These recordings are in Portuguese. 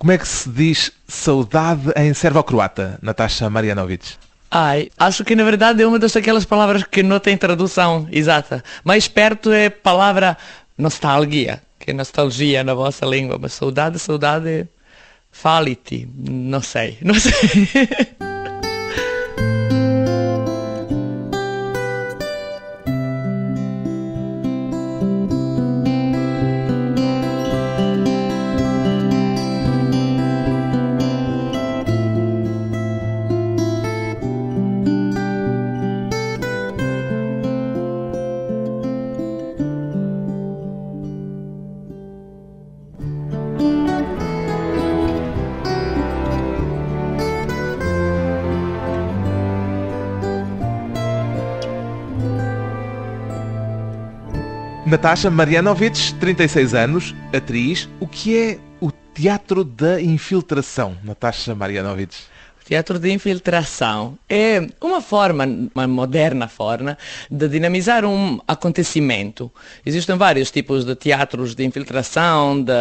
Como é que se diz saudade em servo-croata, Natasha Marianovic? Ai, acho que na verdade é uma das aquelas palavras que não tem tradução exata. Mais perto é a palavra nostalgia, que é nostalgia na vossa língua, mas saudade, saudade faliti, não sei, não sei. Natasha Marianovic, 36 anos, atriz. O que é o teatro da infiltração, Natasha Marianovic? Teatro de infiltração é uma forma, uma moderna forma, de dinamizar um acontecimento. Existem vários tipos de teatros de infiltração, de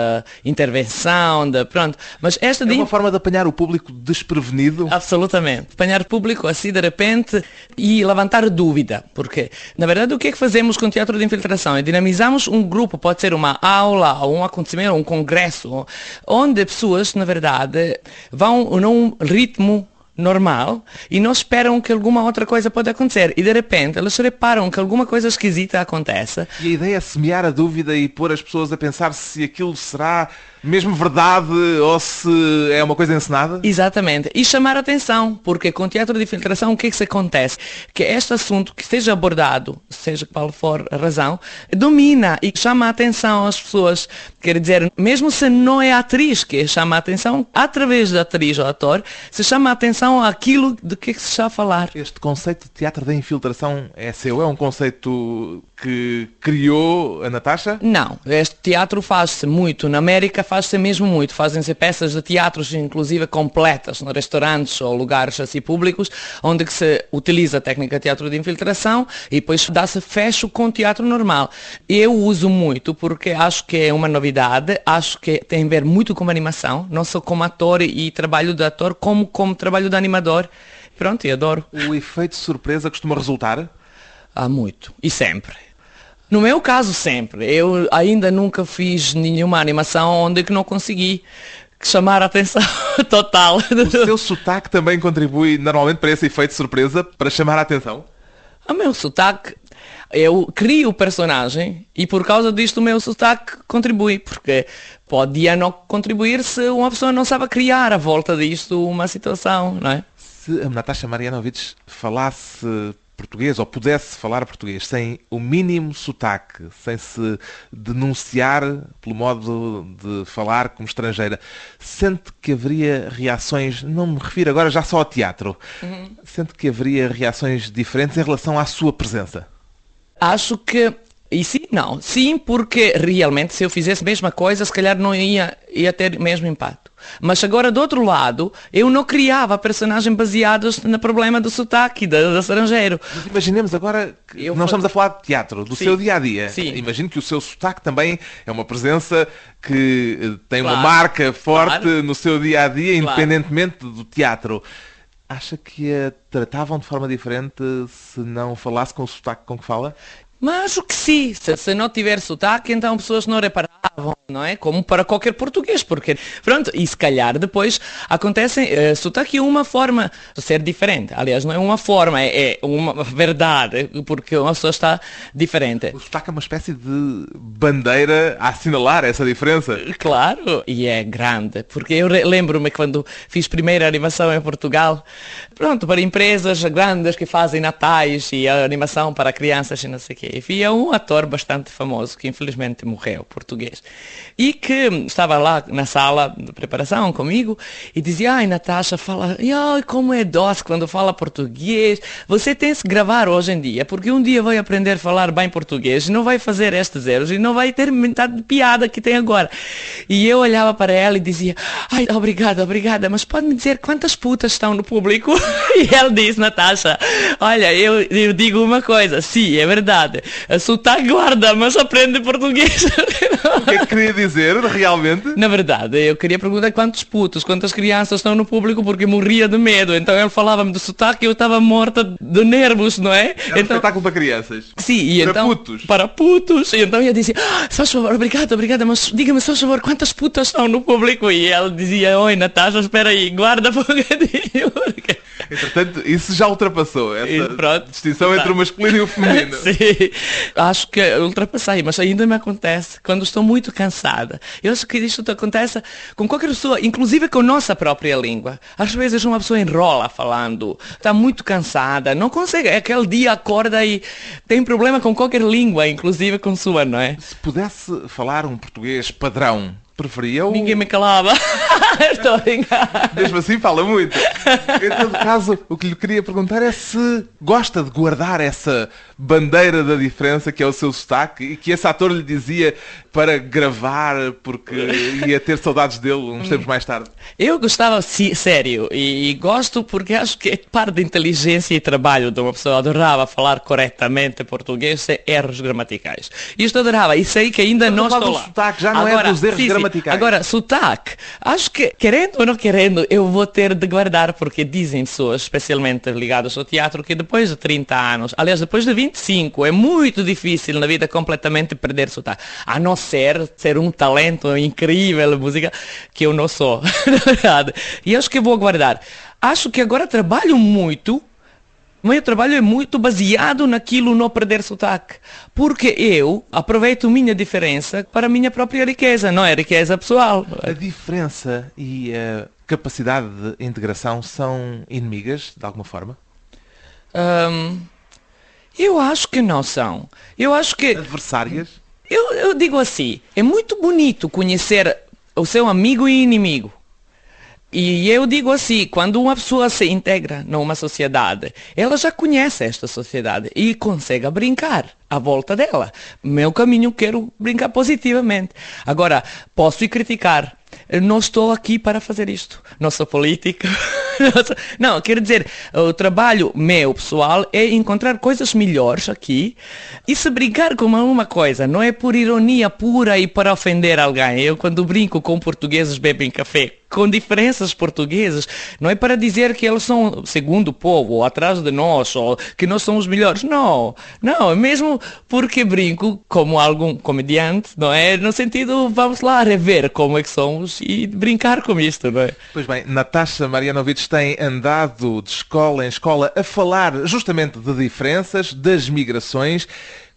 intervenção, de pronto. Mas esta É de uma forma de apanhar o público desprevenido. Absolutamente. Apanhar público assim de repente e levantar dúvida. Porque, na verdade, o que é que fazemos com o teatro de infiltração? É dinamizamos um grupo, pode ser uma aula, ou um acontecimento, um congresso, onde pessoas, na verdade, vão num ritmo normal e não esperam que alguma outra coisa pode acontecer. E de repente elas reparam que alguma coisa esquisita acontece E a ideia é semear a dúvida e pôr as pessoas a pensar se aquilo será mesmo verdade ou se é uma coisa encenada. Exatamente. E chamar a atenção, porque com teatro de infiltração o que é que se acontece? Que este assunto que seja abordado, seja qual for a razão, domina e chama a atenção às pessoas. Quer dizer, mesmo se não é a atriz que chama a atenção, através da atriz ou ator, se chama a atenção àquilo de que se está a falar. Este conceito de teatro da infiltração é seu? É um conceito que criou a Natasha? Não, este teatro faz-se muito. Na América faz-se mesmo muito. Fazem-se peças de teatros, inclusive completas, em restaurantes ou lugares assim públicos, onde que se utiliza a técnica de teatro de infiltração e depois dá-se fecho com teatro normal. Eu uso muito porque acho que é uma novidade, acho que tem a ver muito com a animação, não só como ator e trabalho de ator, como como trabalho de animador. Pronto, e adoro. O efeito surpresa costuma resultar? Há muito. E sempre. No meu caso, sempre. Eu ainda nunca fiz nenhuma animação onde que não consegui chamar a atenção total. O seu sotaque também contribui normalmente para esse efeito surpresa, para chamar a atenção? O meu sotaque, eu crio o personagem e por causa disto o meu sotaque contribui, porque podia não contribuir se uma pessoa não sabe criar à volta disto uma situação, não é? Se a Natasha Marianovic falasse português ou pudesse falar português sem o mínimo sotaque, sem se denunciar pelo modo de falar como estrangeira, sente que haveria reações, não me refiro agora já só ao teatro, sente que haveria reações diferentes em relação à sua presença? Acho que e sim, não. Sim, porque realmente se eu fizesse a mesma coisa, se calhar não ia, ia ter o mesmo impacto. Mas agora, do outro lado, eu não criava personagens baseados no problema do sotaque, do, do estrangeiro. Mas imaginemos agora que Eu não estamos a falar de teatro, do Sim. seu dia-a-dia. Sim. Imagino que o seu sotaque também é uma presença que eh, tem uma Claro. marca forte Claro. no seu dia-a-dia, Claro. independentemente do teatro. Acha que a tratavam de forma diferente se não falasse com o sotaque com que fala? Mas acho que sim. Se, se não tiver sotaque, então pessoas não reparavam, não é? Como para qualquer português, porque, pronto, e se calhar depois acontece, eh, sotaque é uma forma de ser diferente. Aliás, não é uma forma, é, é uma verdade, porque uma pessoa está diferente. O sotaque é uma espécie de bandeira a assinalar essa diferença. Claro, e é grande, porque eu lembro-me quando fiz primeira animação em Portugal, pronto, para empresas grandes que fazem natais e animação para crianças e não sei o quê. Havia um ator bastante famoso que infelizmente morreu, português, e que estava lá na sala de preparação comigo e dizia, ai Natasha, fala, ai como é doce quando fala português, você tem que gravar hoje em dia, porque um dia vai aprender a falar bem português e não vai fazer estes erros e não vai ter metade de piada que tem agora. E eu olhava para ela e dizia, ai obrigada, obrigada, mas pode-me dizer quantas putas estão no público? E ela disse, Natasha, olha, eu, eu digo uma coisa, sim, é verdade, a sotaque guarda, mas aprende português. O que é que queria dizer, realmente? Na verdade, eu queria perguntar quantos putos, quantas crianças estão no público porque morria de medo. Então ele falava-me de sotaque e eu estava morta de nervos, não é? Era um então, espetáculo para crianças. Sim, e Para então, putos. Para putos. E então eu dizia, ah, se faz favor, obrigada, obrigada, mas diga-me, se faz favor, quantas putas estão no público? E ela dizia, oi Natasha, espera aí, guarda um bocadinho. porque- Entretanto, isso já ultrapassou, essa E pronto. distinção entre o masculino e o feminino. Sim, acho que ultrapassei, mas ainda me acontece quando estou muito cansada. Eu acho que isto acontece com qualquer pessoa, inclusive com nossa própria língua. Às vezes uma pessoa enrola falando, está muito cansada, não consegue, aquele dia acorda e tem problema com qualquer língua, inclusive com sua, não é? Se pudesse falar um português padrão, preferia ou... Ninguém me calava. Estou a brincar. Mesmo assim fala muito. Em todo caso, o que lhe queria perguntar é se gosta de guardar essa bandeira da diferença que é o seu sotaque e que esse ator lhe dizia para gravar porque ia ter saudades dele uns tempos mais tarde. Eu gostava, sim, sério, e, e gosto porque acho que é parte da inteligência e trabalho de uma pessoa. Adorava falar corretamente português sem erros gramaticais. Isto adorava, e sei que ainda não estou lá. sotaque, já não é dos erros gramaticais. Agora, sotaque, acho que, querendo ou não querendo, eu vou ter de guardar, porque dizem pessoas, especialmente ligadas ao teatro, que depois de 30 anos, aliás, depois de 25, é muito difícil na vida completamente perder sotaque. A não ser ser um talento incrível, música, que eu não sou, na verdade. E acho que vou guardar. Acho que agora trabalho muito o meu trabalho é muito baseado naquilo não perder sotaque. Porque eu aproveito minha diferença para a minha própria riqueza, não é riqueza pessoal. A diferença e a capacidade de integração são inimigas, de alguma forma? Hum, eu acho que não são. Eu acho que. Adversárias? Eu, eu digo assim, é muito bonito conhecer o seu amigo e inimigo. E eu digo assim, quando uma pessoa se integra numa sociedade, ela já conhece esta sociedade e consegue brincar à volta dela. Meu caminho quero brincar positivamente. Agora, posso criticar. Eu não estou aqui para fazer isto. Não sou político. Não quero dizer, o trabalho meu pessoal é encontrar coisas melhores aqui e se brincar com uma coisa, não é por ironia pura e para ofender alguém. Eu quando brinco com portugueses bebem café, com diferenças portuguesas, não é para dizer que eles são segundo o povo, ou atrás de nós, ou que nós somos melhores. Não, não, é mesmo porque brinco como algum comediante, não é? No sentido, vamos lá rever como é que somos e brincar com isto, não é? Pois bem, Natasha Marianovic tem andado de escola em escola a falar justamente de diferenças, das migrações.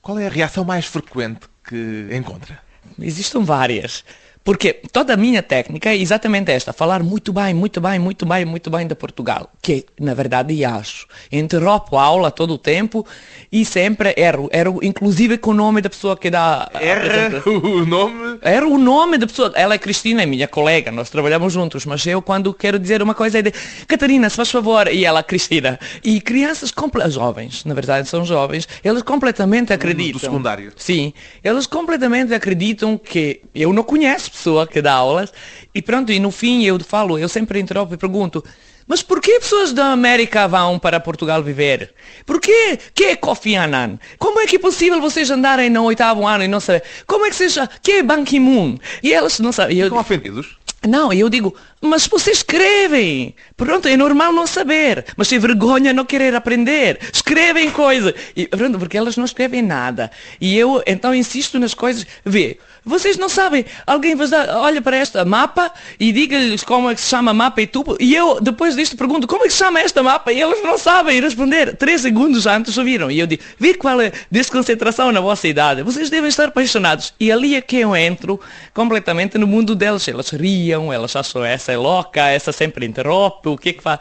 Qual é a reação mais frequente que encontra? Existem várias. Porque toda a minha técnica é exatamente esta, falar muito bem, muito bem, muito bem, muito bem de Portugal. Que, na verdade, acho. Interrompo a aula todo o tempo e sempre erro. Erro, inclusive com o nome da pessoa que dá... Erra o nome? Era o nome da pessoa. Ela é Cristina, é minha colega, nós trabalhamos juntos, mas eu quando quero dizer uma coisa é de Catarina, se faz favor, e ela Cristina. E crianças comple- jovens, na verdade são jovens, eles completamente acreditam. secundário. Sim, eles completamente acreditam que eu não conheço pessoa que dá aulas e pronto, e no fim eu falo, eu sempre interrompo e pergunto mas por que pessoas da América vão para Portugal viver? Por que? Que é Kofi Annan? Como é que é possível vocês andarem no oitavo ano e não saber? Como é que seja? Que é Ban Ki-moon? E elas não sabem. Eu- Estão ofendidos? não, eu digo, mas vocês escrevem. Pronto, é normal não saber, mas é vergonha não querer aprender. Escrevem coisa. E, pronto, porque elas não escrevem nada. E eu, então, insisto nas coisas. Vê, vocês não sabem. Alguém vos dá, olha para esta mapa e diga-lhes como é que se chama mapa e tudo. E eu, depois disto, pergunto, como é que se chama esta mapa? E eles não sabem responder. Três segundos antes ouviram. E eu digo, vê qual é a desconcentração na vossa idade. Vocês devem estar apaixonados. E ali é que eu entro completamente no mundo deles. Elas riam, elas acham essa é louca, essa sempre interrompe, o que é que faz?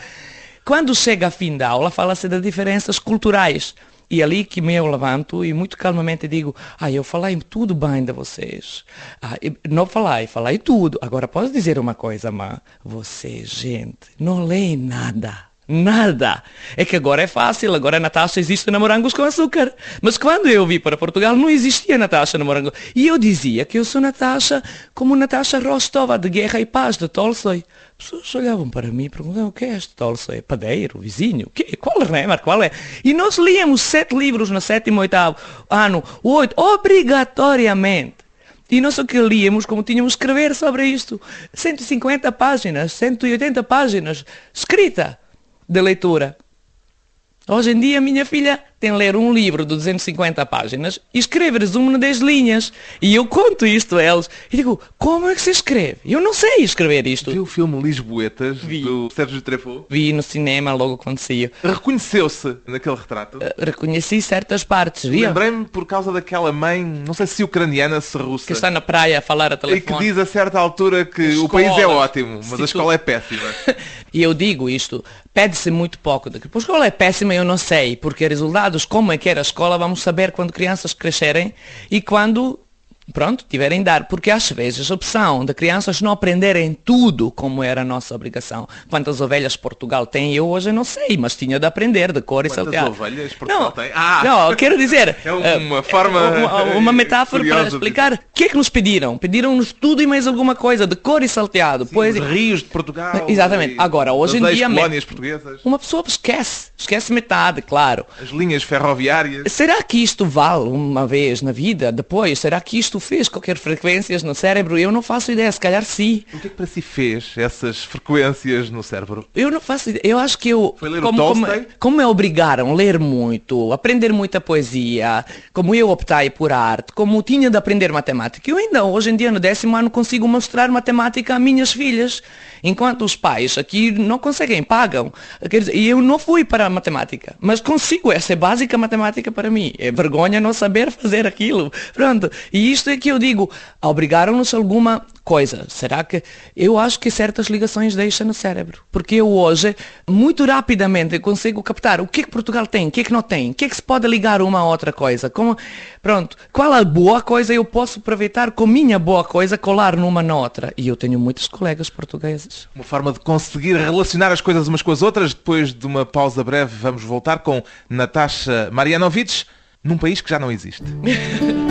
Quando chega a fim da aula, fala-se de diferenças culturais. E ali que me eu levanto e muito calmamente digo, ah, eu falei tudo bem de vocês. Ah, não falei, falei tudo. Agora posso dizer uma coisa, mas você, gente, não lê nada. Nada. É que agora é fácil, agora na taxa existe namorangos com açúcar. Mas quando eu vim para Portugal não existia Natasha namorango. E eu dizia que eu sou Natasha como Natasha Rostova, de Guerra e Paz, de Tolstói. Pessoas olhavam para mim e perguntavam, o que é este Tolstói? É padeiro, vizinho? Que? Qual é, Qual é? E nós líamos sete livros no sétimo, oitavo ano, oito, obrigatoriamente. E nós o que líamos, como tínhamos que escrever sobre isto. 150 páginas, 180 páginas, escrita de leitura. Hoje em dia, minha filha tem ler um livro de 250 páginas e escreve resumo de 10 linhas. E eu conto isto a eles e digo, como é que se escreve? Eu não sei escrever isto. Viu o filme Lisboetas, Vi. do Sérgio Treffaut? Vi no cinema logo quando saiu. Reconheceu-se naquele retrato? Uh, reconheci certas partes. Lembrei-me por causa daquela mãe, não sei se ucraniana, se russa. Que está na praia a falar a telefone. E que diz a certa altura que o país é ótimo, mas a escola tu... é péssima. e eu digo isto, pede-se muito pouco. Porque a escola é péssima, eu não sei, porque resultados, como é que era a escola, vamos saber quando crianças crescerem e quando pronto, tiverem dar, porque às vezes a opção de crianças não aprenderem tudo como era a nossa obrigação. Quantas ovelhas Portugal tem, eu hoje não sei, mas tinha de aprender de cor e saltear. Quantas ovelhas Portugal não, tem? Ah! Não, quero dizer... é uma uh, forma... Uma, uma metáfora para explicar o que é que nos pediram. Pediram-nos tudo e mais alguma coisa, de cor e salteado. Sim, pois, os rios de Portugal. Exatamente. Agora, hoje em dia... colónias portuguesas. Uma pessoa esquece. Esquece metade, claro. As linhas ferroviárias. Será que isto vale uma vez na vida? Depois, será que isto fez qualquer frequências no cérebro? Eu não faço ideia, se calhar sim. O que é que para si fez essas frequências no cérebro? Eu não faço ideia. Eu acho que eu. Foi ler como, o como, como me obrigaram a ler muito, aprender muita poesia, como eu optei por arte, como tinha de aprender matemática. Eu ainda hoje em dia, no décimo ano, consigo mostrar matemática a minhas filhas. Enquanto os pais aqui não conseguem, pagam. E eu não fui para a matemática, mas consigo. Essa é básica matemática para mim. É vergonha não saber fazer aquilo. Pronto. E isto é que eu digo obrigaram-nos alguma coisa. Será que eu acho que certas ligações deixam no cérebro? Porque eu hoje, muito rapidamente, consigo captar o que é que Portugal tem, o que é que não tem, o que é que se pode ligar uma a outra coisa. Como, pronto, qual a boa coisa eu posso aproveitar com minha boa coisa, colar numa na outra. E eu tenho muitos colegas portugueses. Uma forma de conseguir relacionar as coisas umas com as outras. Depois de uma pausa breve, vamos voltar com Natasha Marianovic, num país que já não existe.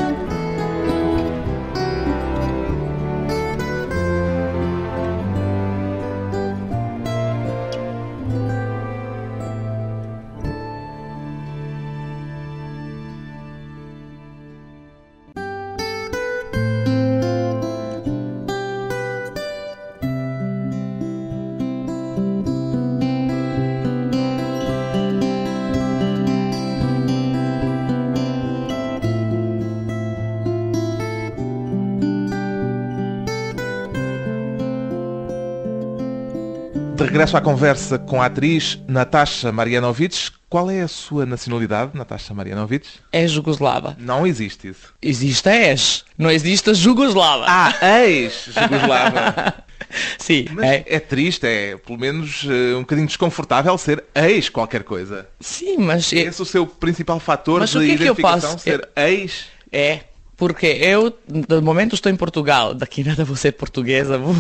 regresso à conversa com a atriz Natasha Marianovic. Qual é a sua nacionalidade, Natasha Marianovic? É jugoslava. Não existe isso. Existe a ex. Não existe a jugoslava. Ah, ex-jugoslava. Sim. É. é. triste, é pelo menos uh, um bocadinho desconfortável ser ex qualquer coisa. Sim, mas... É esse o seu principal fator mas de que identificação, é que ser eu... ex? É, porque eu, no momento, estou em Portugal. Daqui nada vou ser portuguesa. Vou...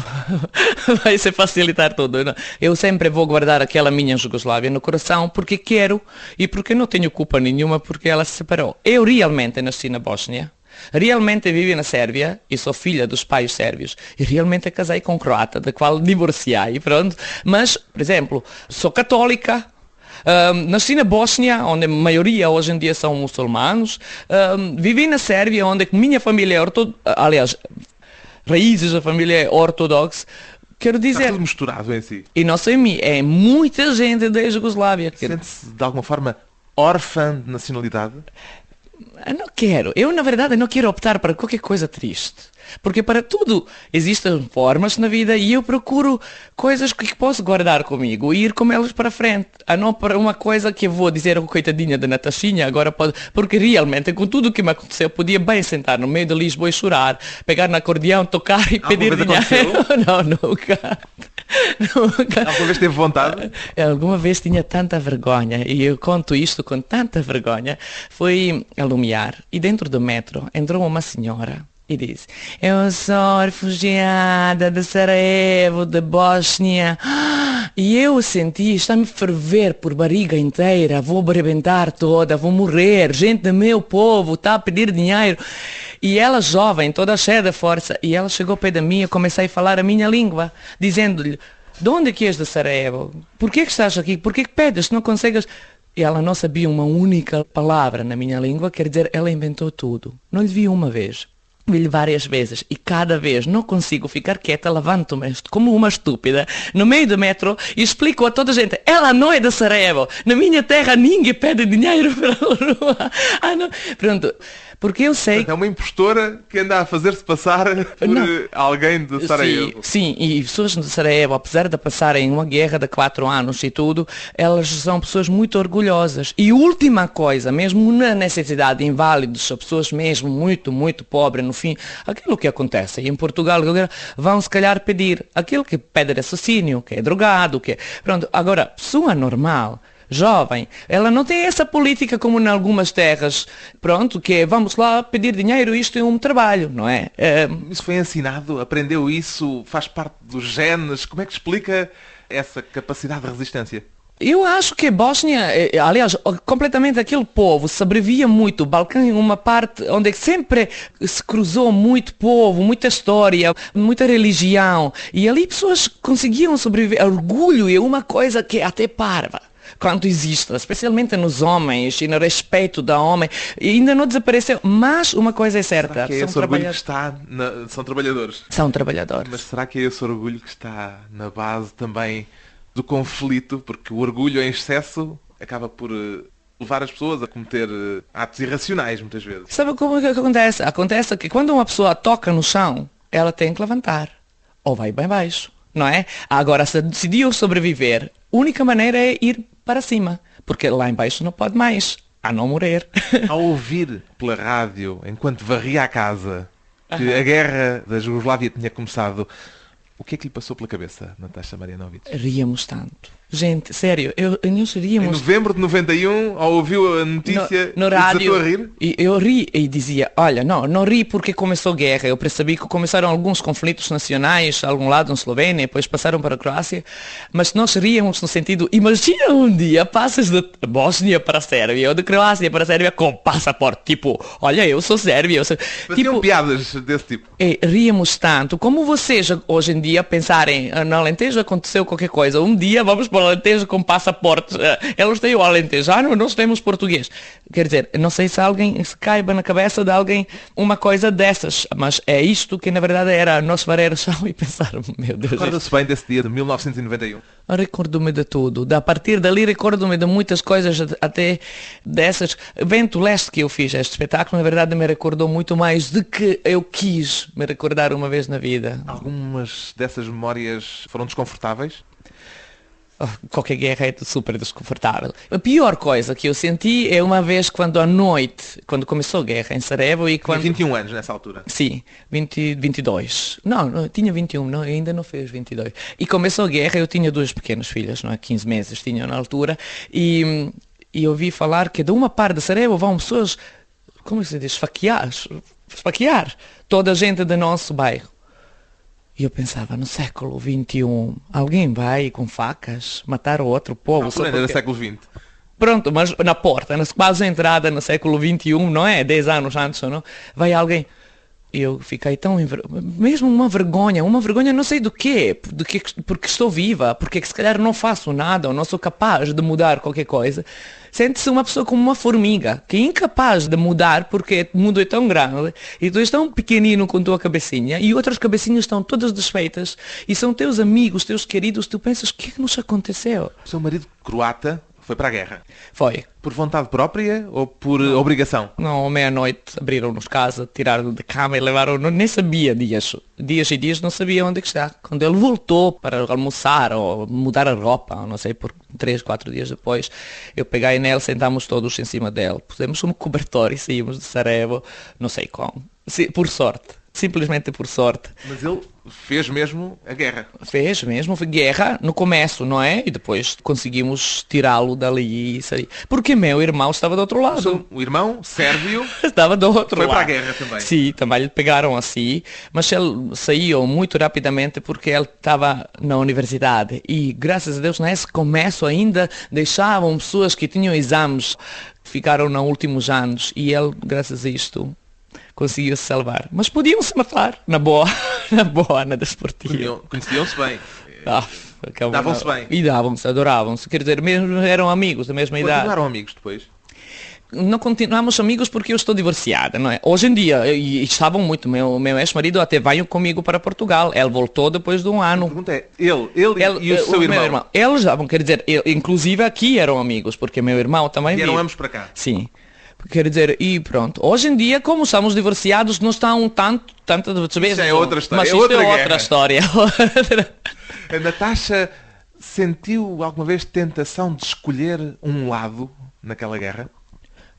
Vai se facilitar tudo. Não? Eu sempre vou guardar aquela minha Jugoslávia no coração porque quero e porque não tenho culpa nenhuma porque ela se separou. Eu realmente nasci na Bósnia. Realmente vivi na Sérvia e sou filha dos pais sérvios. E realmente casei com um croata, da qual divorciei, pronto. Mas, por exemplo, sou católica, um, nasci na Bósnia, onde a maioria hoje em dia são muçulmanos. Um, vivi na Sérvia, onde minha família é ortodoxa. Aliás, raízes da família é ortodoxa. Quero dizer. Está tudo misturado em si. E não só em mim, é muita gente da Jugoslávia. Sente-se de alguma forma órfã de nacionalidade? Eu não quero. Eu, na verdade, não quero optar para qualquer coisa triste. Porque para tudo existem formas na vida e eu procuro coisas que posso guardar comigo e ir com elas para frente. A não para uma coisa que eu vou dizer, oh, coitadinha da Natashinha, agora pode. Porque realmente, com tudo o que me aconteceu, eu podia bem sentar no meio de Lisboa e chorar, pegar no acordeão, tocar e pedir dinheiro. não, nunca. nunca. Alguma vez teve vontade? Alguma vez tinha tanta vergonha e eu conto isto com tanta vergonha. Foi a Lumiar e dentro do metro entrou uma senhora e disse: Eu sou refugiada de Sarajevo, de Bósnia. E eu senti, está-me ferver por barriga inteira, vou arrebentar toda, vou morrer, gente do meu povo está a pedir dinheiro. E ela, jovem, toda cheia de força, e ela chegou perto de mim e comecei a falar a minha língua, dizendo-lhe, de onde é que és de Sarajevo? Por que, que estás aqui? Por que, que pedes? Não consegues... E ela não sabia uma única palavra na minha língua, quer dizer, ela inventou tudo. Não lhe vi uma vez vi-lhe várias vezes e cada vez não consigo ficar quieta, levanto-me como uma estúpida no meio do metro e explico a toda a gente, ela não é de Sarajevo, na minha terra ninguém pede dinheiro para a rua. Ah, não. Pronto, porque eu sei... É uma impostora que anda a fazer-se passar por não. alguém de Sarajevo. Sim, sim, e pessoas de Sarajevo, apesar de passarem uma guerra de quatro anos e tudo, elas são pessoas muito orgulhosas. E última coisa, mesmo na necessidade de inválidos, pessoas mesmo muito, muito pobres, no fim, aquilo que acontece em Portugal, vão se calhar pedir aquilo que pede raciocínio, que é drogado, que é... Pronto, agora, pessoa normal jovem. Ela não tem essa política como em algumas terras, pronto, que é vamos lá pedir dinheiro, isto é um trabalho, não é? é... Isso foi ensinado, aprendeu isso, faz parte dos genes. Como é que explica essa capacidade de resistência? Eu acho que Bósnia, eh, aliás, completamente aquele povo sobrevivia muito. O Balcão é uma parte onde sempre se cruzou muito povo, muita história, muita religião. E ali pessoas conseguiam sobreviver. Orgulho é uma coisa que é até parva quanto existe, especialmente nos homens e no respeito da homem, e ainda não desapareceu. Mas uma coisa é certa. Será que é esse orgulho que está na... São trabalhadores. São trabalhadores. Mas será que é esse orgulho que está na base também do conflito? Porque o orgulho em excesso acaba por eh, levar as pessoas a cometer eh, atos irracionais muitas vezes. Sabe como é que acontece? Acontece que quando uma pessoa toca no chão, ela tem que levantar. Ou vai bem baixo, não é? Agora, se decidiu sobreviver, a única maneira é ir para cima, porque lá embaixo não pode mais, a não morrer. Ao ouvir pela rádio, enquanto varria a casa, que a guerra da Jugoslávia tinha começado, o que é que lhe passou pela cabeça, Natasha Marianovic? Ríamos tanto. Gente, sério, eu, eu seríamos... Em novembro de 91, ao ouviu a notícia, no, no rádio, a rir? E eu ri e dizia, olha, não, não ri porque começou guerra. Eu percebi que começaram alguns conflitos nacionais, algum lado na Eslovénia, depois passaram para a Croácia, mas nós ríamos no sentido, imagina um dia passas de Bósnia para a Sérvia, ou de Croácia para a Sérvia com passaporte, tipo, olha, eu sou sérvia. Eu sou... Tipo, piadas desse tipo. E ríamos tanto, como vocês hoje em dia pensarem, ah, no Alentejo aconteceu qualquer coisa, um dia vamos para Alentejo com passaporte. Eh, eles têm o alentejano, nós temos português. Quer dizer, não sei se alguém se caiba na cabeça de alguém uma coisa dessas, mas é isto que na verdade era nosso vareiro chão e pensar, meu Deus. Recorda-se bem desse dia de 1991? Recordo-me de tudo. A partir dali recordo-me de muitas coisas, até dessas. Vento Leste que eu fiz este espetáculo, na verdade me recordou muito mais de que eu quis me recordar uma vez na vida. Algumas dessas memórias foram desconfortáveis? Qualquer guerra é super desconfortável. A pior coisa que eu senti é uma vez quando à noite, quando começou a guerra em Sarajevo e quando... Tinha 21 anos nessa altura? Sim, 20, 22. Não, não, tinha 21, não, ainda não fez 22. E começou a guerra, eu tinha duas pequenas filhas, não é? 15 meses tinha na altura, e, e ouvi falar que de uma parte de Sarajevo vão pessoas, como se diz, esfaquear, esfaquear toda a gente do nosso bairro. E eu pensava, no século XXI, alguém vai com facas matar outro povo? Não, só porque... século XX. Pronto, mas na porta, na quase entrada no século XXI, não é? Dez anos antes, não? Vai alguém... Eu fiquei tão... Mesmo uma vergonha, uma vergonha não sei do quê, do que, porque estou viva, porque se calhar não faço nada, ou não sou capaz de mudar qualquer coisa sente-se uma pessoa como uma formiga, que é incapaz de mudar porque o mundo é tão grande e tu és tão pequenino com tua cabecinha e outras cabecinhas estão todas desfeitas e são teus amigos, teus queridos, tu pensas, o que é que nos aconteceu? Seu marido croata foi para a guerra. Foi. Por vontade própria ou por não. obrigação? Não, à meia-noite abriram-nos casa, tiraram da cama e levaram-nos, nem sabia dias. Dias e dias não sabia onde é está. Quando ele voltou para almoçar ou mudar a roupa, não sei, por três, quatro dias depois, eu peguei nele, sentámos todos em cima dele, pusemos um cobertor e saímos de Sarajevo, não sei como. Por sorte simplesmente por sorte. Mas ele fez mesmo a guerra. Fez mesmo, foi guerra no começo, não é? E depois conseguimos tirá-lo dali e sair. Porque meu irmão estava do outro lado. O irmão, sérvio, estava do outro foi lado. Foi para a guerra também. Sim, também lhe pegaram assim, mas ele saiu muito rapidamente porque ele estava na universidade. E graças a Deus nesse começo ainda deixavam pessoas que tinham exames ficaram nos últimos anos e ele, graças a isto, conseguiu se salvar. Mas podiam se matar, na boa, na boa, na desportiva. Conheciam-se bem. Ah, davam-se bem. E davam-se, adoravam-se. Quer dizer, mesmo eram amigos da mesma Continuaram idade. Continuaram amigos depois? não continuamos amigos porque eu estou divorciada, não é? Hoje em dia, e estavam muito, meu, meu ex-marido até veio comigo para Portugal, ele voltou depois de um ano. A pergunta é, ele, ele, ele e o seu o irmão? irmão? Eles estavam, quer dizer, eu, inclusive aqui eram amigos, porque meu irmão também Vieram ambos para cá? Sim. Quer dizer, e pronto. Hoje em dia, como estamos divorciados, não está um tanto, tanto de saber. Isso é outra história. Mas é outra, é outra história. A Natasha sentiu alguma vez tentação de escolher um lado naquela guerra?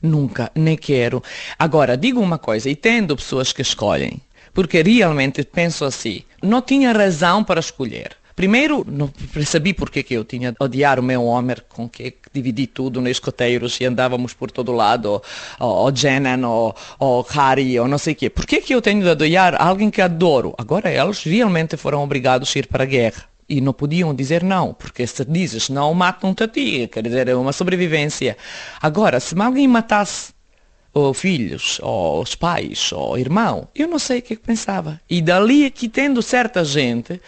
Nunca, nem quero. Agora, digo uma coisa, e tendo pessoas que escolhem, porque realmente penso assim, não tinha razão para escolher. Primeiro, não percebi porque que eu tinha de odiar o meu homem com que dividi tudo nos escoteiros e andávamos por todo lado, ou Jenan, ou Harry, ou não sei o quê. Por que que eu tenho de odiar alguém que adoro? Agora eles realmente foram obrigados a ir para a guerra. E não podiam dizer não, porque se dizes não, matam-te a ti, quer dizer, é uma sobrevivência. Agora, se alguém matasse ou filhos, ou os pais, ou irmão, eu não sei o que, é que pensava. E dali aqui tendo certa gente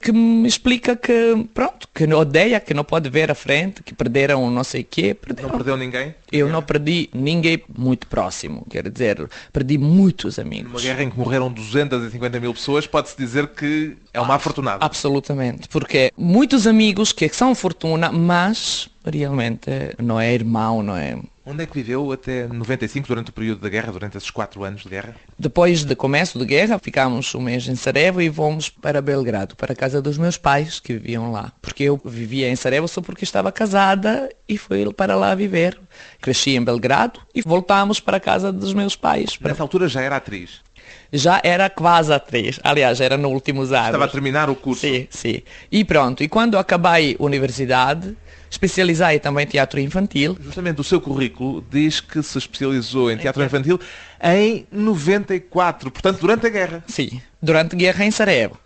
que me explica que, pronto, que odeia, que não pode ver a frente, que perderam não sei o quê. Perderam. Não perdeu ninguém? Eu não perdi ninguém muito próximo, quer dizer, perdi muitos amigos. Numa guerra em que morreram 250 mil pessoas, pode-se dizer que é uma afortunada. Absolutamente, porque muitos amigos que são fortuna, mas realmente não é irmão, não é Onde é que viveu até 95, durante o período da guerra, durante esses quatro anos de guerra? Depois do começo da guerra, ficámos um mês em Sarajevo e fomos para Belgrado, para a casa dos meus pais, que viviam lá. Porque eu vivia em Sarajevo só porque estava casada e fui para lá viver. Cresci em Belgrado e voltámos para a casa dos meus pais. Nessa altura já era atriz? já era quase atriz. Aliás, era nos últimos anos. Estava a terminar o curso. Sim, sim. E pronto. E quando acabei a universidade, especializei também em teatro infantil. Justamente o seu currículo diz que se especializou em teatro infantil em 94, portanto durante a guerra. Sim, durante a guerra em Sarajevo.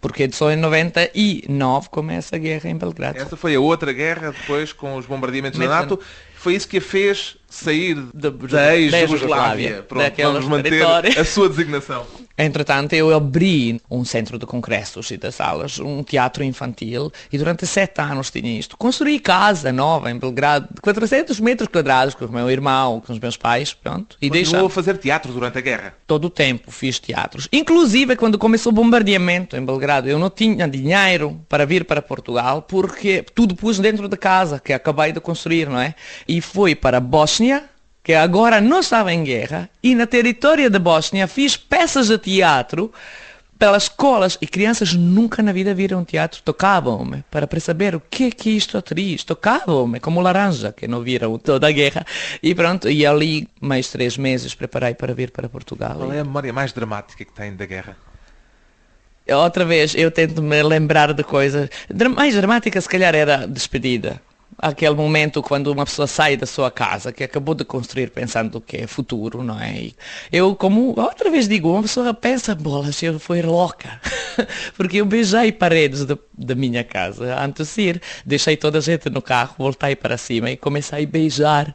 Porque só em 99 começa a guerra em Belgrado. Essa foi a outra guerra depois com os bombardeamentos da NATO. Foi isso que a fez sair de, da ex-Jugoslávia. Vamos manter a sua designação. Entretanto, eu abri um centro de congressos e de salas, um teatro infantil, e durante sete anos tinha isto. Construí casa nova em Belgrado, de 400 metros quadrados, com o meu irmão, com os meus pais, pronto. E deixou a fazer teatro durante a guerra? Todo o tempo fiz teatros. Inclusive, quando começou o bombardeamento em Belgrado, eu não tinha dinheiro para vir para Portugal, porque tudo pus dentro de casa, que acabei de construir, não é? E fui para a Bósnia, que agora não estava em guerra, e na território da Bósnia fiz peças de teatro pelas escolas e crianças nunca na vida viram teatro, tocavam-me para perceber o que é que isto é atriz, tocavam-me como laranja, que não viram toda a guerra. E pronto, e ali mais três meses preparei para vir para Portugal. Qual é a memória mais dramática que tem da guerra? Outra vez, eu tento me lembrar de coisas. Mais dramática, se calhar, era a despedida aquele momento quando uma pessoa sai da sua casa, que acabou de construir pensando que é futuro, não é? E eu, como outra vez digo, uma pessoa pensa, bolas, eu fui louca. Porque eu beijei paredes da minha casa antes de ir, deixei toda a gente no carro, voltei para cima e comecei a beijar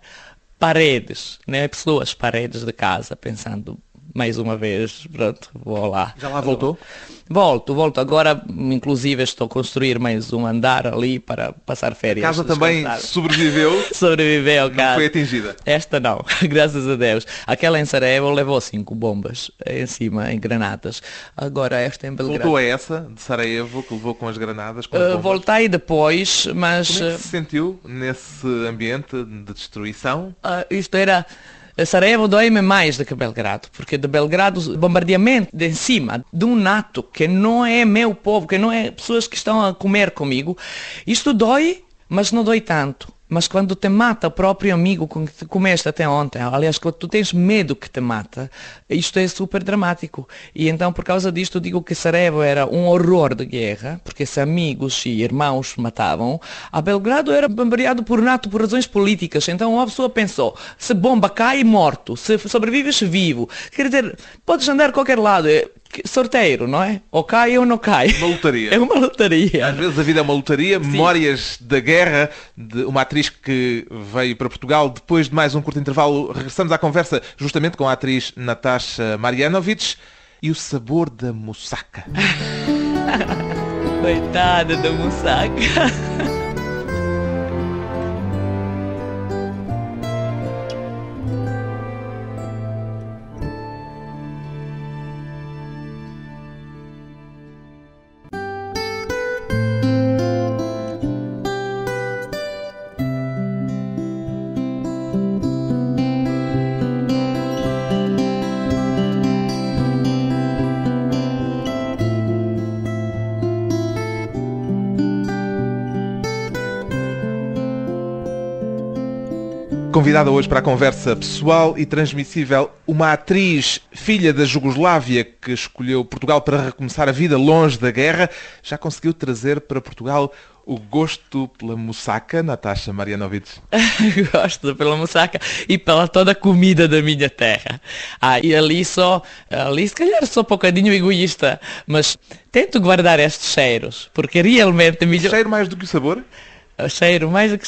paredes, né? Pessoas, paredes de casa, pensando, mais uma vez, pronto, vou lá. Já lá voltou? Volto, volto. Agora, inclusive, estou a construir mais um andar ali para passar férias. A casa também descansar. sobreviveu, Sobreviveu, não cara. foi atingida. Esta não, graças a Deus. Aquela em Sarajevo levou cinco bombas em cima, em granadas. Agora esta em Belgrado. Voltou a essa de Sarajevo que levou com as granadas. Com as Uh, voltei depois, mas Como é uh, que se sentiu nesse ambiente de destruição? ah, isto era. Sarajevo dói-me mais do que Belgrado, porque de Belgrado, o bombardeamento de cima de um NATO que não é meu povo, que não é pessoas que estão a comer comigo, isto dói, mas não dói tanto. Mas quando te mata o próprio amigo com que te comeste até ontem, aliás, quando tu tens medo que te mata, isto é super dramático. E então, por causa disto, digo que Sarajevo era um horror de guerra, porque se amigos e irmãos matavam. A Belgrado era bombardeado por NATO por razões políticas. Então, uma pessoa pensou, se bomba cai, morto. Se sobrevives, vivo. Quer dizer, podes andar qualquer lado. Sorteiro, não é? Ou cai ou não cai. Uma lotaria. É uma lotaria. Às vezes a vida é uma lotaria, memórias da guerra, de uma atriz que veio para Portugal depois de mais um curto intervalo. Regressamos à conversa justamente com a atriz Natasha Marianovic e o sabor da moussaka. Coitada da Musaka. Convidada hoje para a conversa pessoal e transmissível, uma atriz filha da Jugoslávia que escolheu Portugal para recomeçar a vida longe da guerra, já conseguiu trazer para Portugal o gosto pela moussaka, Natasha Marianovic. Gosto pela Musaka e pela toda a comida da minha terra. Ah, e ali só, ali se calhar sou um bocadinho egoísta, mas tento guardar estes cheiros, porque realmente me... Cheiro mais do que o sabor? O cheiro, mais do que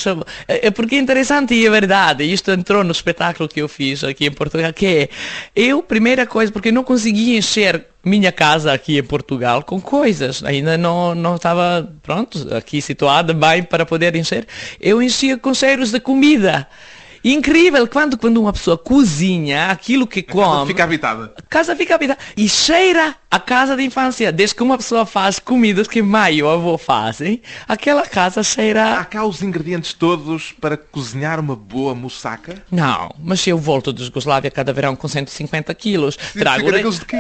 é porque é interessante e é verdade. Isto entrou no espetáculo que eu fiz aqui em Portugal, que é, eu, primeira coisa, porque não conseguia encher minha casa aqui em Portugal com coisas. Ainda não, não estava, pronto, aqui situada bem para poder encher. Eu enchia com cheiros de comida. Incrível, quando, quando uma pessoa cozinha aquilo que come... Fica habitada. A casa fica habitada e cheira a casa de infância. Desde que uma pessoa faz comidas que mãe e o avô fazem, aquela casa cheira... Há cá os ingredientes todos para cozinhar uma boa moussaka? Não, mas eu volto de Jugoslávia cada verão com 150 quilos. Trago 150 quilos de quê?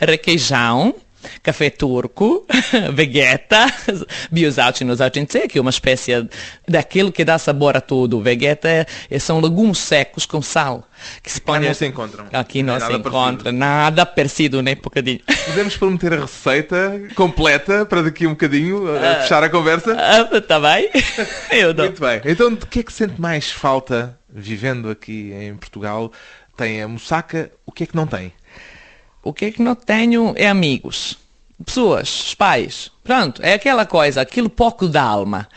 requeijão, café turco, vegeta, biosauchinos auchince, que é uma espécie daquilo que dá sabor a tudo. Vegeta é- são legumes secos com sal. Que se põe não se encontram. Aqui não Nem se encontra parecido. nada parecido, nem bocadinho. Podemos prometer a receita completa para daqui a um bocadinho, a fechar a conversa? Ah, tá bem? Eu dou. Muito bem. Então, de que é que sente mais falta vivendo aqui em Portugal? Tem a moussaka, o que é que não tem? O que é que não tenho é amigos, pessoas, pais. Pronto, é aquela coisa, aquele pouco da alma.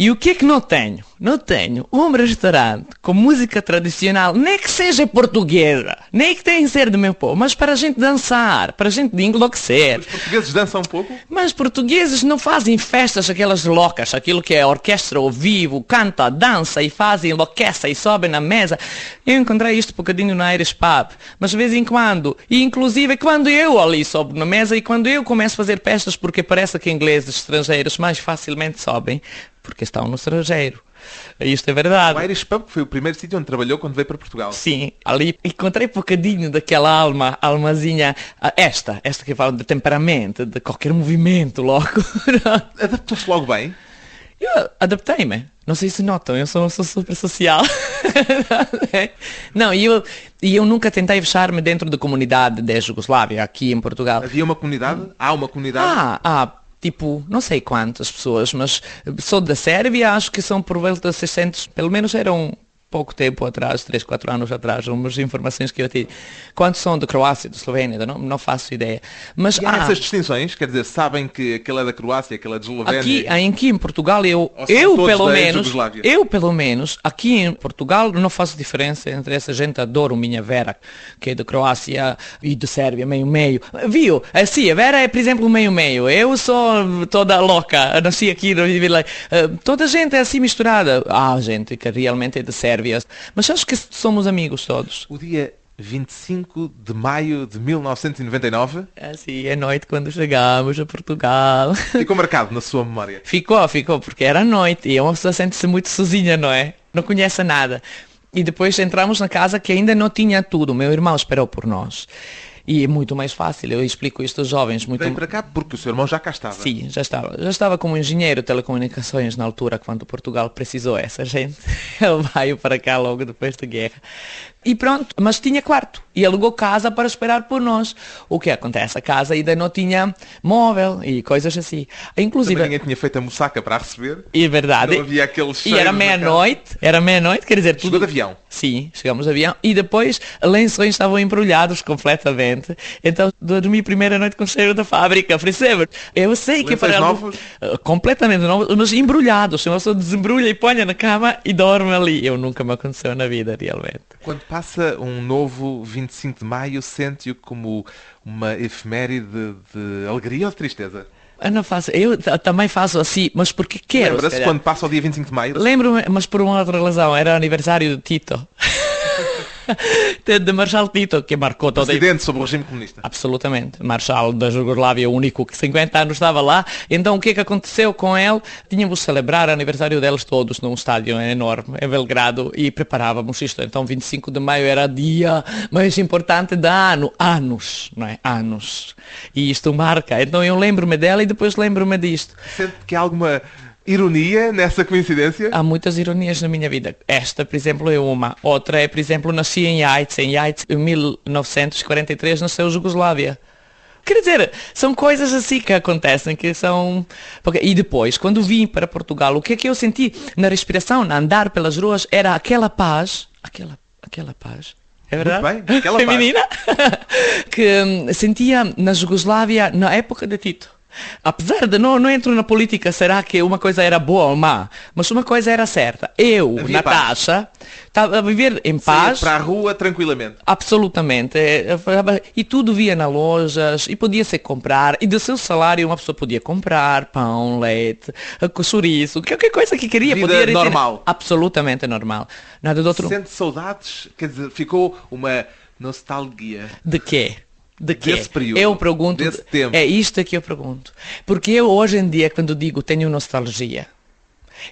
E o que é que não tenho? Não tenho um restaurante com música tradicional, nem que seja portuguesa, nem que tenha que ser do meu povo, mas para a gente dançar, para a gente enlouquecer. Os portugueses dançam um pouco? Mas portugueses não fazem festas aquelas loucas, aquilo que é orquestra ao vivo, canta, dança e fazem, enlouquece e sobe na mesa. Eu encontrei isto um bocadinho na Irish Pub, mas de vez em quando, e inclusive quando eu ali sobe na mesa e quando eu começo a fazer festas, porque parece que ingleses estrangeiros mais facilmente sobem, porque estão no estrangeiro. Isto é verdade. O Irish Pub foi o primeiro sítio onde trabalhou quando veio para Portugal. Sim, ali encontrei um bocadinho daquela alma, almazinha, esta, esta que fala de temperamento, de qualquer movimento logo. Adaptou-se logo bem. Eu adaptei-me. Não sei se notam, eu sou, sou super social. Não, e eu, e eu nunca tentei fechar-me dentro da comunidade da Jugoslávia, aqui em Portugal. Havia uma comunidade? Há uma comunidade? Ah, ah, tipo, não sei quantas pessoas, mas sou da Sérvia, acho que são por volta de 600, pelo menos eram pouco tempo atrás, 3, 4 anos atrás, umas informações que eu tive. Quantos são da Croácia, da Eslovénia, não, não faço ideia. Mas e há essas distinções? Quer dizer, sabem que aquele é da Croácia, aquele é da Eslovénia? Aqui, aqui em Portugal, eu, eu pelo menos, eu pelo menos, aqui em Portugal não faço diferença entre essa gente, adoro minha Vera, que é da Croácia e de Sérvia, meio-meio. Viu? Assim, a Vera é, por exemplo, meio-meio. Eu sou toda louca, nasci aqui, uh, toda a gente é assim misturada. Há gente que realmente é de Sérvia sérvias. Mas acho que somos amigos todos. O dia 25 de maio de 1999. É sim, é noite quando chegamos a Portugal. Ficou marcado na sua memória? Ficou, ficou, porque era noite e uma pessoa sente-se muito sozinha, não é? Não conhece nada. E depois entramos na casa que ainda não tinha tudo. Meu irmão esperou por nós. E é muito mais fácil, eu explico isto aos jovens. Muito... Vem para cá porque o seu irmão já cá estava. Sim, já estava. Já estava como engenheiro de telecomunicações na altura, quando Portugal precisou essa gente. Ele veio para cá logo depois da guerra. E pronto, mas tinha quarto. E alugou casa para esperar por nós. O que acontece? A casa ainda não tinha móvel e coisas assim. Inclusive... Também ninguém tinha feito a mussaca para receber. É verdade. Não havia aquele E era meia-noite. Era meia-noite, quer dizer... Chegou tudo... de avião. Sim, chegamos de avião. E depois lençóis estavam embrulhados completamente. Então dormi primeira noite com cheiro da fábrica, percebe? Eu sei que para... novos? Uh, completamente novos, mas embrulhados. Uma pessoa desembrulha e põe na cama e dorme ali. Eu nunca me aconteceu na vida, realmente. Quando passa um novo 25 de maio, sente-o como uma efeméride de, de alegria ou de tristeza? Eu não faço, eu também faço assim, mas porque quero. Lembra-se quando passa o dia 25 de maio? Lembro-me, mas por uma outra razão, era aniversário de Tito. de Marshal Tito, que marcou todo Presidente sobre o regime comunista. Absolutamente. Marshal da Jugoslávia, o único que 50 anos estava lá. Então o que é que aconteceu com ele? Tínhamos de celebrar o aniversário deles todos num estádio enorme, em Belgrado, e preparávamos isto. Então 25 de maio era dia mais importante da ano. Anos, não é? Anos. E isto marca. Então eu lembro-me dela e depois lembro-me disto. Sente que há alguma ironia nessa coincidência? Há muitas ironias na minha vida. Esta, por exemplo, é uma. Outra é, por exemplo, nasci em Yates. Em Yates, em 1943, nasceu Jugoslávia. Quer dizer, são coisas assim que acontecem, que são... E depois, quando vim para Portugal, o que é que eu senti na respiração, na andar pelas ruas, era aquela paz, aquela, aquela paz, é verdade? Muito bem, aquela paz. Feminina, que hum, sentia na Jugoslávia na época de Tito. Apesar de não, não entro na política, será que uma coisa era boa ou má? Mas uma coisa era certa. Eu, Havia Natasha, estava a viver em paz. Saía para a rua tranquilamente. Absolutamente. E tudo via nas lojas e podia-se comprar. E do seu salário uma pessoa podia comprar pão, leite, chouriço, qualquer coisa que queria. Vida podia normal. Absolutamente normal. Nada de outro. Sente saudades? Quer dizer, ficou uma nostalgia. De quê? De quê? Desse período, eu pergunto, desse tempo. é isto que eu pergunto. Porque eu hoje em dia, quando digo tenho nostalgia,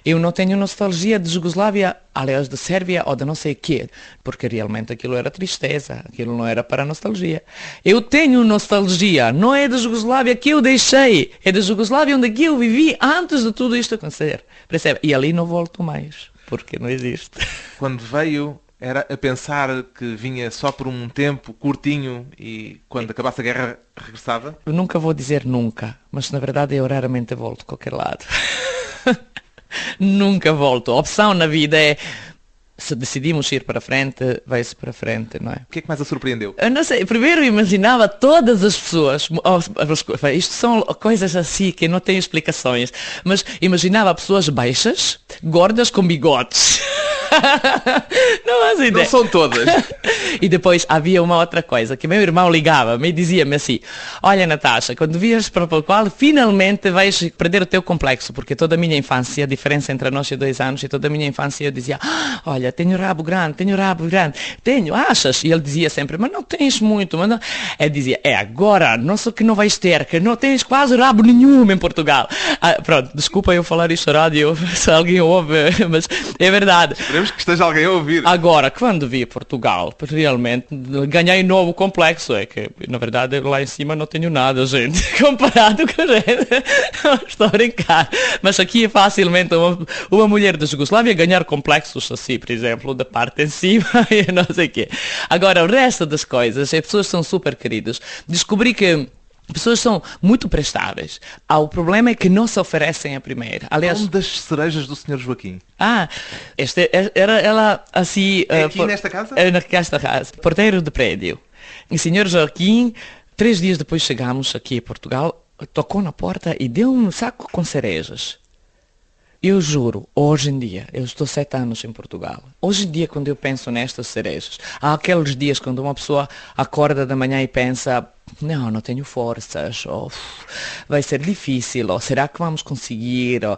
eu não tenho nostalgia de Jugoslávia, aliás, de Sérvia ou de não sei o quê, porque realmente aquilo era tristeza, aquilo não era para nostalgia. Eu tenho nostalgia, não é da Jugoslávia que eu deixei, é da Jugoslávia onde eu vivi antes de tudo isto acontecer. Percebe? E ali não volto mais, porque não existe. Quando veio era a pensar que vinha só por um tempo curtinho e quando acabasse a guerra regressava? Eu nunca vou dizer nunca, mas na verdade eu raramente volto a qualquer lado. nunca volto. A opção na vida é se decidimos ir para frente, vai-se para frente, não é? O que é que mais a surpreendeu? Eu não sei, primeiro imaginava todas as pessoas, isto são coisas assim que não têm explicações, mas imaginava pessoas baixas, gordas com bigodes. não faz ideia. Não são todas. e depois havia uma outra coisa, que meu irmão ligava-me e dizia-me assim, olha Natasha, quando vias para o qual finalmente vais perder o teu complexo, porque toda a minha infância, a diferença entre nós e dois anos, e toda a minha infância eu dizia, ah, olha, tenho rabo grande, tenho rabo grande, tenho, achas? E ele dizia sempre, mas não tens muito, mas não... Ele dizia, é agora, não só que não vais ter, que não tens quase rabo nenhum em Portugal. Ah, pronto, desculpa eu falar isto rádio, se alguém ouve, mas é verdade. Esperemos que esteja alguém a ouvir. Agora, quando vi Portugal, realmente ganhei novo complexo. É que, na verdade, lá em cima não tenho nada, gente. Comparado com a gente. Estou a brincar. Mas aqui é facilmente uma, uma mulher da Jugoslávia ganhar complexos assim, por exemplo, da parte em cima e não sei o quê. Agora, o resto das coisas, as pessoas são super queridas. Descobri que Pessoas são muito prestáveis. Ah, o problema é que não se oferecem a primeira. Aliás, das cerejas do Sr. Joaquim. ah, este, era ela assim... É ah, aqui nesta casa? É nesta casa. Porteiro de prédio. E o senhor Joaquim, três dias depois chegamos aqui a Portugal, tocou na porta e deu um saco com cerejas. Eu juro, hoje em dia, eu estou sete anos em Portugal. Hoje em dia, quando eu penso nestas cerejas, há aqueles dias quando uma pessoa acorda da manhã e pensa, não, não tenho forças, ou "Uf, vai ser difícil, ou será que vamos conseguir? Ou...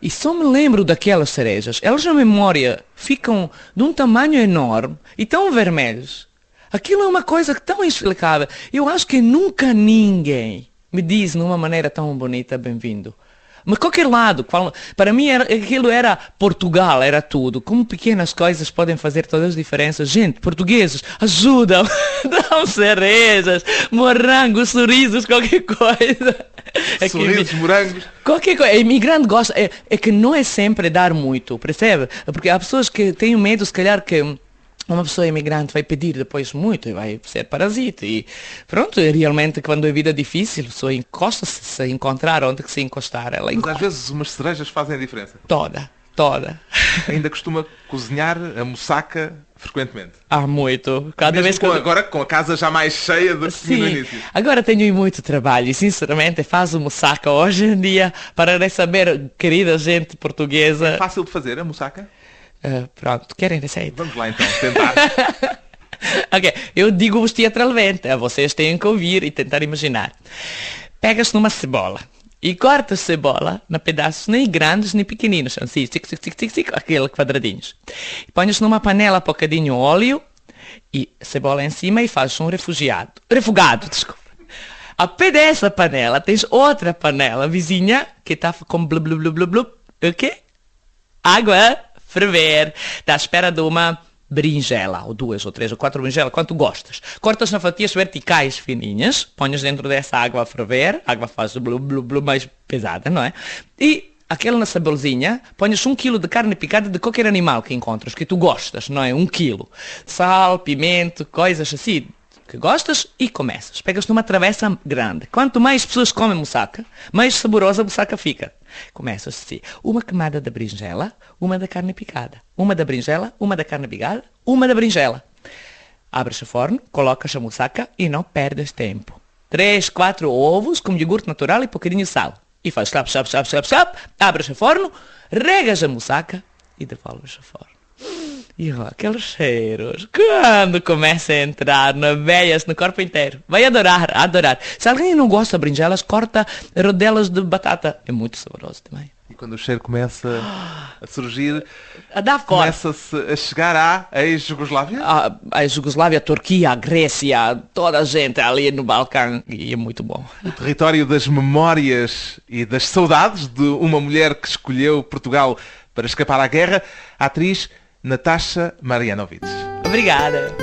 E só me lembro daquelas cerejas. Elas na memória ficam de um tamanho enorme e tão vermelhos. Aquilo é uma coisa tão inexplicável. Eu acho que nunca ninguém me diz numa maneira tão bonita bem-vindo. Mas qualquer lado, qual- para mim era, aquilo era Portugal, era tudo. Como pequenas coisas podem fazer todas as diferenças. Gente, portugueses, ajudam, dão cerejas, morangos, sorrisos, qualquer coisa. É que- Sorrisos, morangos. Qualquer coisa, imigrante gosta, é, é que não é sempre dar muito, percebe? Porque há pessoas que têm medo, se calhar, que uma pessoa imigrante vai pedir depois muito e vai ser parasita. E pronto, realmente quando a vida é difícil, a pessoa encosta-se, se encontrar onde que se encostar, ela Mas encosta às vezes umas cerejas fazem a diferença. toda, toda. Ainda costuma cozinhar a moussaka frequentemente. Há muito. Cada Mesmo vez que com, eu- agora com a casa já mais cheia do que no início. agora tenho muito trabalho e sinceramente faz saco hoje em dia para receber querida gente portuguesa. É fácil de fazer a moussaka? Ah, pronto, querem receita? Vamos lá então, tentar. Ok, eu digo-vos teatralmente, vocês têm que ouvir e tentar imaginar. Pegas numa cebola e cortas cebola na pedaços nem grandes nem pequeninos, assim, tic, tic, tic, tic, tic, aquele quadradinhos. E pões numa panela um bocadinho óleo e cebola em cima e fazes um refugiado. Refogado, desculpa. A pé dessa panela tens outra panela vizinha que está com blu blu blu blu blu. O quê? água ferver. Está à espera de uma berinjela, ou duas, ou três, ou quatro berinjelas, quanto gostas. Cortas na fatias verticais fininhas, ponhas dentro dessa água a ferver, a água faz blu, blu, blu mais pesada, não é? E aquela na cebolinha, ponhas um quilo de carne picada de qualquer animal que encontras, que tu gostas, não é? Um quilo. Sal, pimento, coisas assim, que gostas e começas. Pegas numa travessa grande. Quanto mais pessoas comem moussaka, mais saborosa a moussaka fica. Começas assim. Uma camada da berinjela, uma da carne picada. Uma da berinjela, uma da carne picada, uma da berinjela. Abres o forno, colocas a moussaka e não perdes tempo. Três, quatro ovos com iogurte natural e pouquinho sal. E faz slap, slap, slap, slap, slap. Abres o forno, regas a moussaka e devolves o forno. E aqueles cheiros, quando começa a entrar na veias, no corpo inteiro. Vai adorar, adorar. Se alguém não gosta de berinjelas, corta rodelas de batata. É muito saboroso também. E quando o cheiro começa a surgir, A dar começa-se a chegar à ex-Jugoslávia? A, a Jugoslávia, a Turquia, a Grécia, toda a gente ali no Balcão. E é muito bom. O território das memórias e das saudades de uma mulher que escolheu Portugal para escapar à guerra, a atriz Natasha Marianovic. Obrigada.